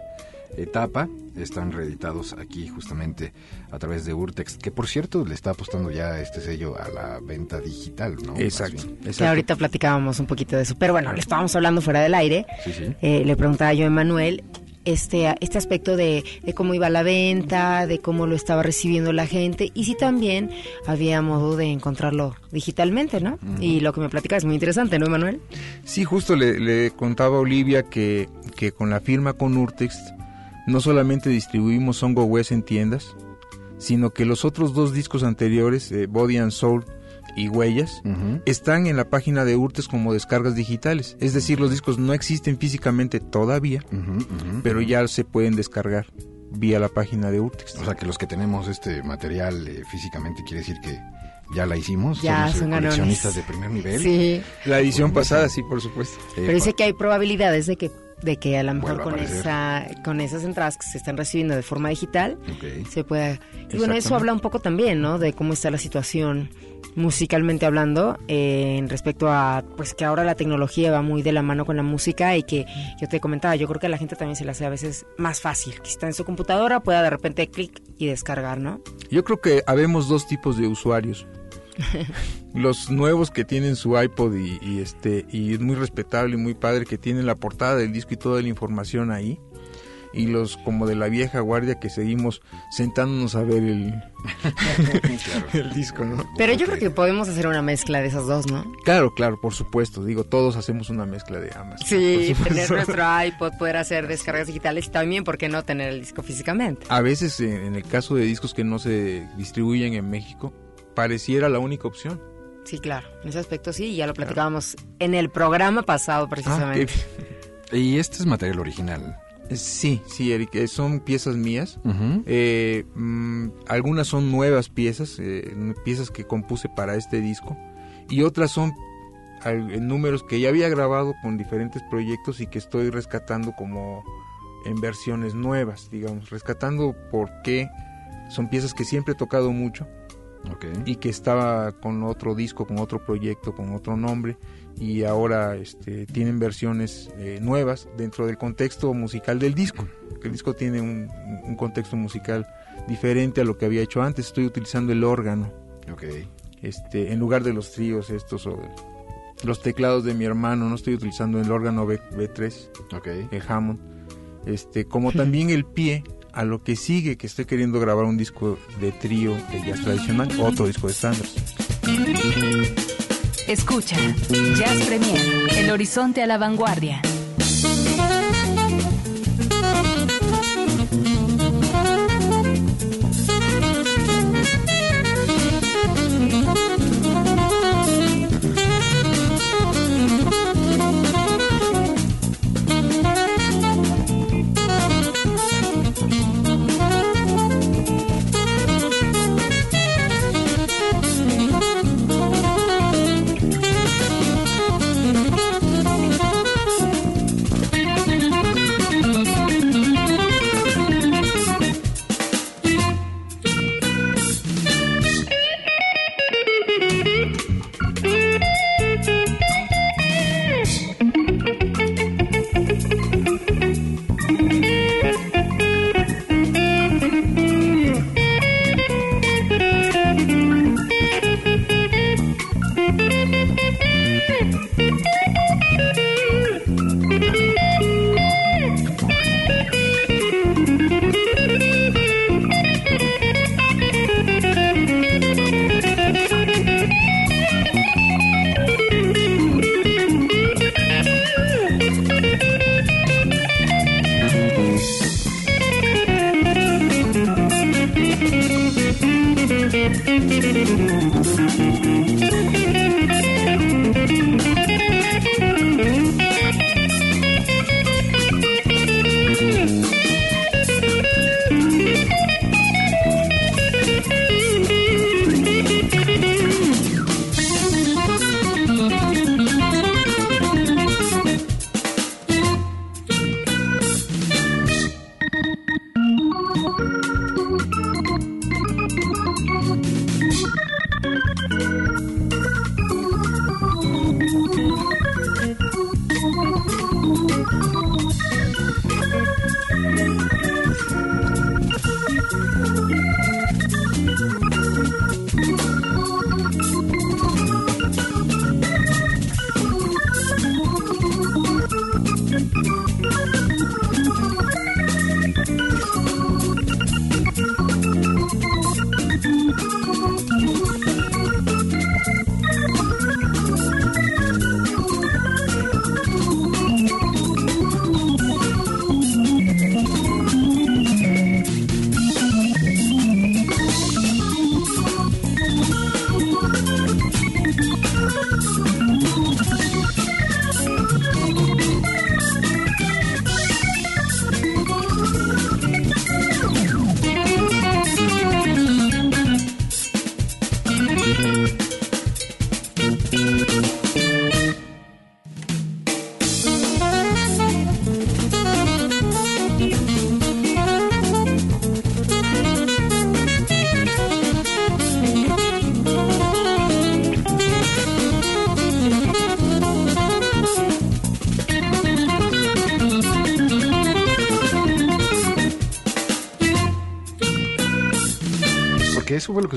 etapa. Están reeditados aquí justamente a través de Urtex, que por cierto le está apostando ya este sello a la venta digital, ¿no? Exacto, bien. Que exacto. ahorita platicábamos un poquito de eso. Pero bueno, le estábamos hablando fuera del aire. Sí, sí. Eh, le preguntaba yo a Emanuel este, este aspecto de, de cómo iba la venta, de cómo lo estaba recibiendo la gente y si también había modo de encontrarlo digitalmente, ¿no? Y lo que me platica es muy interesante, ¿no, Emanuel? Sí, justo le, le contaba a Olivia que, que con la firma con Urtext no solamente distribuimos Songo West en tiendas, sino que los otros dos discos anteriores, eh, Body and Soul y Huellas, están en la página de Urtext como descargas digitales. Es decir, los discos no existen físicamente todavía, pero ya se pueden descargar vía la página de Urtext. O sea que los que tenemos este material eh, físicamente quiere decir que ya la hicimos. Ya, somos eh, son ganones. coleccionistas de primer nivel. Sí. La edición pasada, sí, por supuesto. Eh, Pero dice que hay probabilidades de que de que a lo mejor con esa con esas entradas que se están recibiendo de forma digital se pueda y bueno eso habla un poco también no de cómo está la situación musicalmente hablando eh, en respecto a pues que ahora la tecnología va muy de la mano con la música y que yo te comentaba yo creo que a la gente también se le hace a veces más fácil que si está en su computadora pueda de repente clic y descargar no Yo creo que habemos dos tipos de usuarios. Los nuevos que tienen su iPod y, y este y es muy respetable y muy padre que tienen la portada del disco y toda la información ahí. Y los como de la vieja guardia que seguimos sentándonos a ver el, el disco, ¿no? pero yo creo que podemos hacer una mezcla de esas dos no Claro, claro, por supuesto. Digo, todos hacemos una mezcla de ambas. sí tener nuestro iPod poder hacer descargas digitales y también por qué no tener el disco físicamente A veces, eh, en el caso de discos que no se distribuyen en México, pareciera la única opción. Sí, claro, en ese aspecto sí, ya lo platicábamos en el programa pasado Ah, precisamente. qué Y este es material original. bien. Sí, sí, Eric, eh, son piezas mías. Eh, mm, algunas son nuevas piezas, eh, piezas que compuse para este disco. Y otras son al- eh, números que ya había grabado con diferentes proyectos y que estoy rescatando como en versiones nuevas, digamos. Rescatando por qué son piezas que siempre he tocado mucho Y que estaba con otro disco, con otro proyecto, con otro nombre y ahora este, tienen versiones eh, nuevas dentro del contexto musical del disco. El disco tiene un, un contexto musical diferente a lo que había hecho antes. Estoy utilizando el órgano este, en lugar de los tríos estos o los teclados de mi hermano. No estoy utilizando el órgano B, B3, Ok. el Hammond. Este, como también el pie a lo que sigue, que estoy queriendo grabar un disco de trío de jazz tradicional, otro disco de estándares. Escucha Jazz Premier, el horizonte a la vanguardia.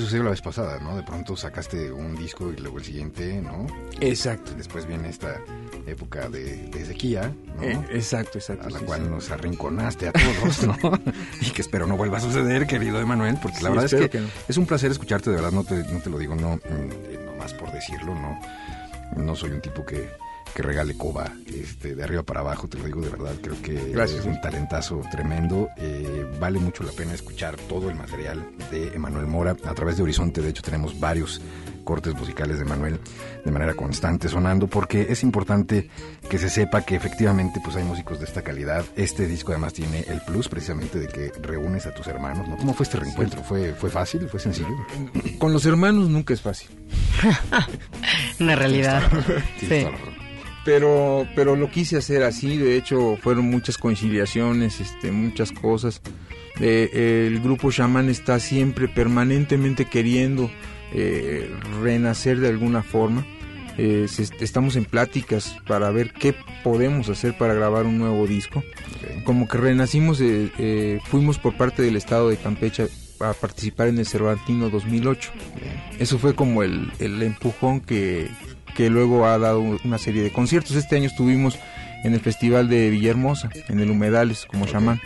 Sucedió la vez pasada, ¿no? De pronto sacaste un disco y luego el siguiente, ¿no? Exacto. Después viene esta época de, de sequía, ¿no? Eh, exacto, exacto. a la sí, cual sí. nos arrinconaste a todos, ¿no? y que espero no vuelva a suceder, querido Emanuel, porque la verdad es que, que no. es un placer escucharte, de verdad, no te, no te lo digo no, mm, eh, nomás por decirlo, no, no soy un tipo que, que regale coba este, de arriba para abajo, te lo digo de verdad, creo que Gracias. es un talentazo tremendo, eh, vale mucho la pena escuchar todo el material de Emanuel Mora, a través de Horizonte, de hecho tenemos varios cortes musicales de Manuel de manera constante sonando porque es importante que se sepa que efectivamente pues hay músicos de esta calidad. Este disco además tiene el plus precisamente de que reúnes a tus hermanos, ¿no? ¿Cómo fue este reencuentro? ¿Fue, fue fácil? ¿Fue sencillo? Con los hermanos nunca es fácil. Una realidad. Tienes Sí. Pero pero lo quise hacer así de hecho fueron muchas conciliaciones este muchas cosas Eh, el grupo Shaman está siempre permanentemente queriendo eh, renacer de alguna forma. Eh, se- estamos en pláticas para ver qué podemos hacer para grabar un nuevo disco. Como que renacimos, eh, eh, fuimos por parte del estado de Campeche a participar en el Cervantino 2008. Eso fue como el, el empujón que, que luego ha dado una serie de conciertos. Este año estuvimos en el Festival de Villahermosa, en el Humedales, como chamán.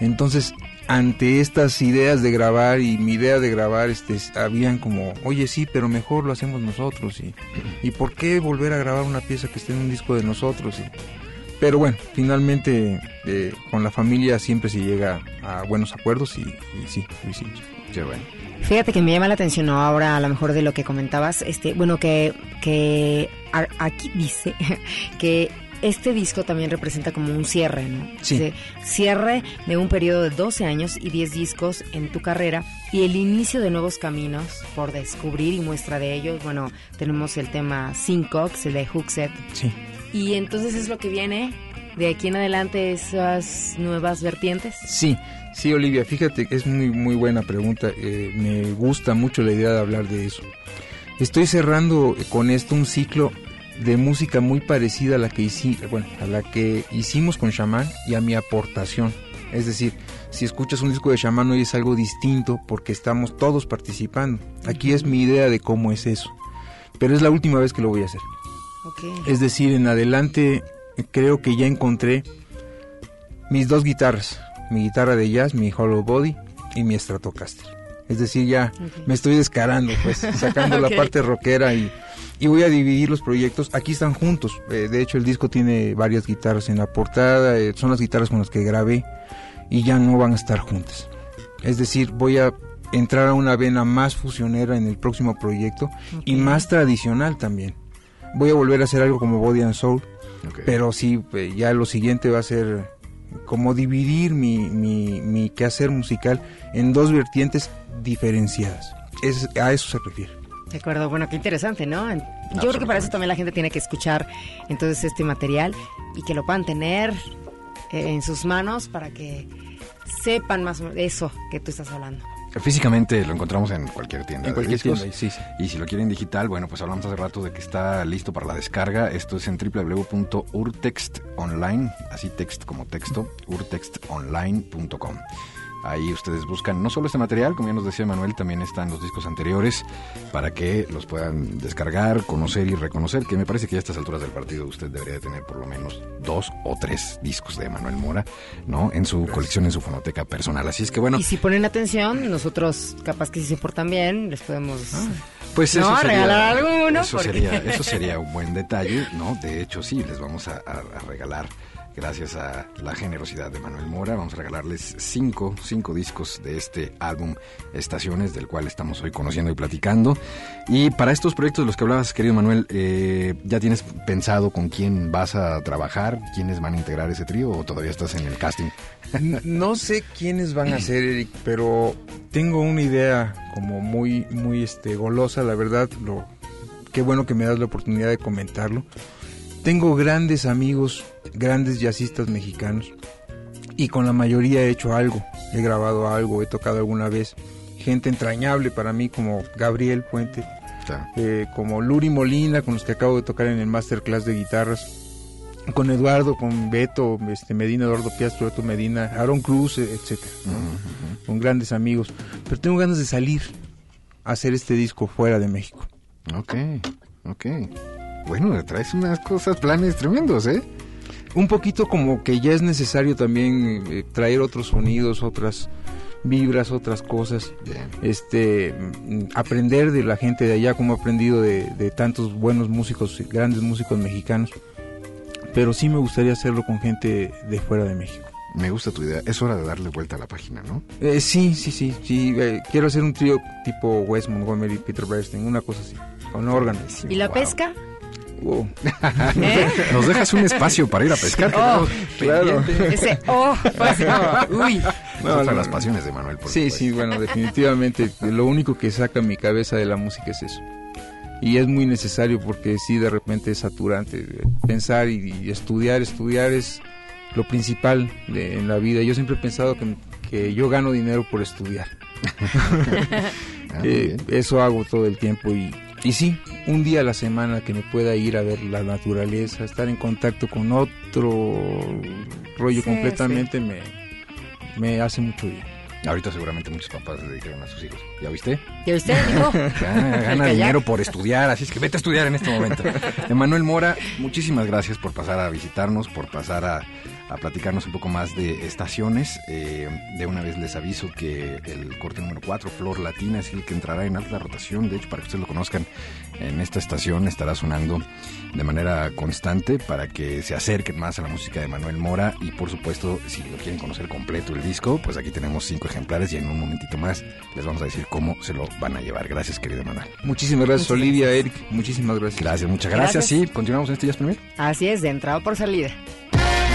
Entonces, ante estas ideas de grabar y mi idea de grabar, este, habían como, oye, sí, pero mejor lo hacemos nosotros. ¿Y, ¿y por qué volver a grabar una pieza que esté en un disco de nosotros? Y- pero bueno, finalmente eh, con la familia siempre se llega a buenos acuerdos y, y sí, lo hicimos. Qué bueno. Fíjate que me llama la atención ahora a lo mejor de lo que comentabas, este, bueno, que, que aquí dice que este disco también representa como un cierre, ¿no? Sí. Dice, cierre de un periodo de 12 años y 10 discos en tu carrera y el inicio de nuevos caminos por descubrir y muestra de ellos. Bueno, tenemos el tema Syncox, el de Hookset. Sí. Y entonces es lo que viene de aquí en adelante esas nuevas vertientes. Sí, sí, Olivia, fíjate que es muy, muy buena pregunta. eh, me gusta mucho la idea de hablar de eso. Estoy cerrando con esto un ciclo de música muy parecida a la que, hici- bueno, a la que hicimos con Shaman y a mi aportación. Es decir, si escuchas un disco de Shaman hoy es algo distinto porque estamos todos participando. Aquí es mi idea de cómo es eso. Pero es la última vez que lo voy a hacer. Ok. Es decir, en adelante creo que ya encontré mis dos guitarras, mi guitarra de jazz, mi Hollow Body y mi Stratocaster. Es decir, ya me estoy descarando, pues, sacando la parte rockera y, y voy a dividir los proyectos. Aquí están juntos. Eh, de hecho, el disco tiene varias guitarras en la portada, eh, son las guitarras con las que grabé y ya no van a estar juntas. Es decir, voy a entrar a una vena más fusionera en el próximo proyecto y más tradicional también. Voy a volver a hacer algo como Body and Soul, Pero sí, eh, ya lo siguiente va a ser como dividir mi, mi, mi quehacer musical en dos vertientes diferenciadas. Es, a eso se refiere. De acuerdo, bueno, qué interesante, ¿no? Yo creo que para eso también la gente tiene que escuchar entonces este material y que lo puedan tener eh, en sus manos para que sepan más o menos eso que tú estás hablando. Físicamente lo encontramos en cualquier tienda. En de cualquier discos. tienda, sí, sí. Y si lo quieren digital, bueno, pues hablamos hace rato de que está listo para la descarga. Esto es en www.urtextonline, así text como texto, urtextonline.com. Ahí ustedes buscan no solo este material, como ya nos decía Manuel, también están los discos anteriores para que los puedan descargar, conocer y reconocer, que me parece que a estas alturas del partido usted debería de tener por lo menos dos o tres discos de Manuel Mora, ¿no? En su colección, en su fonoteca personal. Así es que bueno, Y si ponen atención, nosotros capaz que si se portan bien, les podemos... Pues No, eso sería, regalar alguno, Eso porque- sería, eso sería un buen detalle, ¿no? De hecho, sí, les vamos a, a- a regalar, gracias a la generosidad de Manuel Mora, vamos a regalarles cinco, cinco discos de este álbum Estaciones, del cual estamos hoy conociendo y platicando. Y para estos proyectos de los que hablabas, querido Manuel, eh, ¿ya tienes pensado con quién vas a trabajar? ¿Quiénes van a integrar ese trío o todavía estás en el casting? No sé quiénes van a ser, Eric, pero tengo una idea como muy, muy este, golosa, la verdad. Lo, qué bueno que me das la oportunidad de comentarlo. Tengo grandes amigos, grandes jazzistas mexicanos, y con la mayoría he hecho algo. He grabado algo, he tocado alguna vez. Gente entrañable para mí como Gabriel Puente, Claro. eh, como Luri Molina, con los que acabo de tocar en el masterclass de guitarras, con Eduardo, con Beto, este Medina, Eduardo Piastro, Beto Medina, Aaron Cruz, eh, etcétera, ¿no? con grandes amigos. Pero tengo ganas de salir a hacer este disco fuera de México. Ok, ok. Bueno, traes unas cosas, planes tremendos, ¿eh? Un poquito como que ya es necesario también eh, traer otros sonidos, otras vibras, otras cosas. Bien. este mm, aprender de la gente de allá como he aprendido de, de tantos buenos músicos grandes músicos mexicanos pero sí me gustaría hacerlo con gente de fuera de México Me gusta tu idea. Es hora de darle vuelta a la página, ¿no? Eh, sí sí sí sí eh, quiero hacer un trío tipo Wes Montgomery Peter Bernstein una cosa así con órgano ¿Y la Wow. pesca? Wow. ¿Eh? Nos dejas un espacio para ir a pescar. Oh, claro ese, oh, pues, no, uy. No, No, las pasiones de Manuel, por Sí, supuesto. sí, bueno, definitivamente lo único que saca mi cabeza de la música es eso. Y es muy necesario porque sí, de repente es saturante. eh, Pensar y, y estudiar, estudiar es lo principal de- en la vida. Yo siempre he pensado que, que yo gano dinero por estudiar. Ah, Eh, eso hago todo el tiempo y, y sí, un día a la semana que me pueda ir a ver la naturaleza, estar en contacto con otro rollo Sí, completamente me, me hace mucho bien. Ahorita seguramente muchos papás le dijeron a sus hijos, ¿ya viste? ¿Y usted dijo? Gana, gana dinero por estudiar, así es que vete a estudiar en este momento. Emanuel Mora, muchísimas gracias por pasar a visitarnos, por pasar a, a platicarnos un poco más de estaciones. Eh, de una vez les aviso que el corte número 4, Flor Latina, es el que entrará en alta rotación. De hecho, para que ustedes lo conozcan, en esta estación estará sonando de manera constante para que se acerquen más a la música de Manuel Mora y por supuesto si lo quieren conocer completo el disco pues aquí tenemos cinco ejemplares y en un momentito más les vamos a decir cómo se lo van a llevar gracias querido Manuel Muchísimas gracias, Olivia, Eric, muchísimas gracias. gracias muchas gracias, Gracias. sí continuamos en este Jazz Premier Así es, de entrada por salida.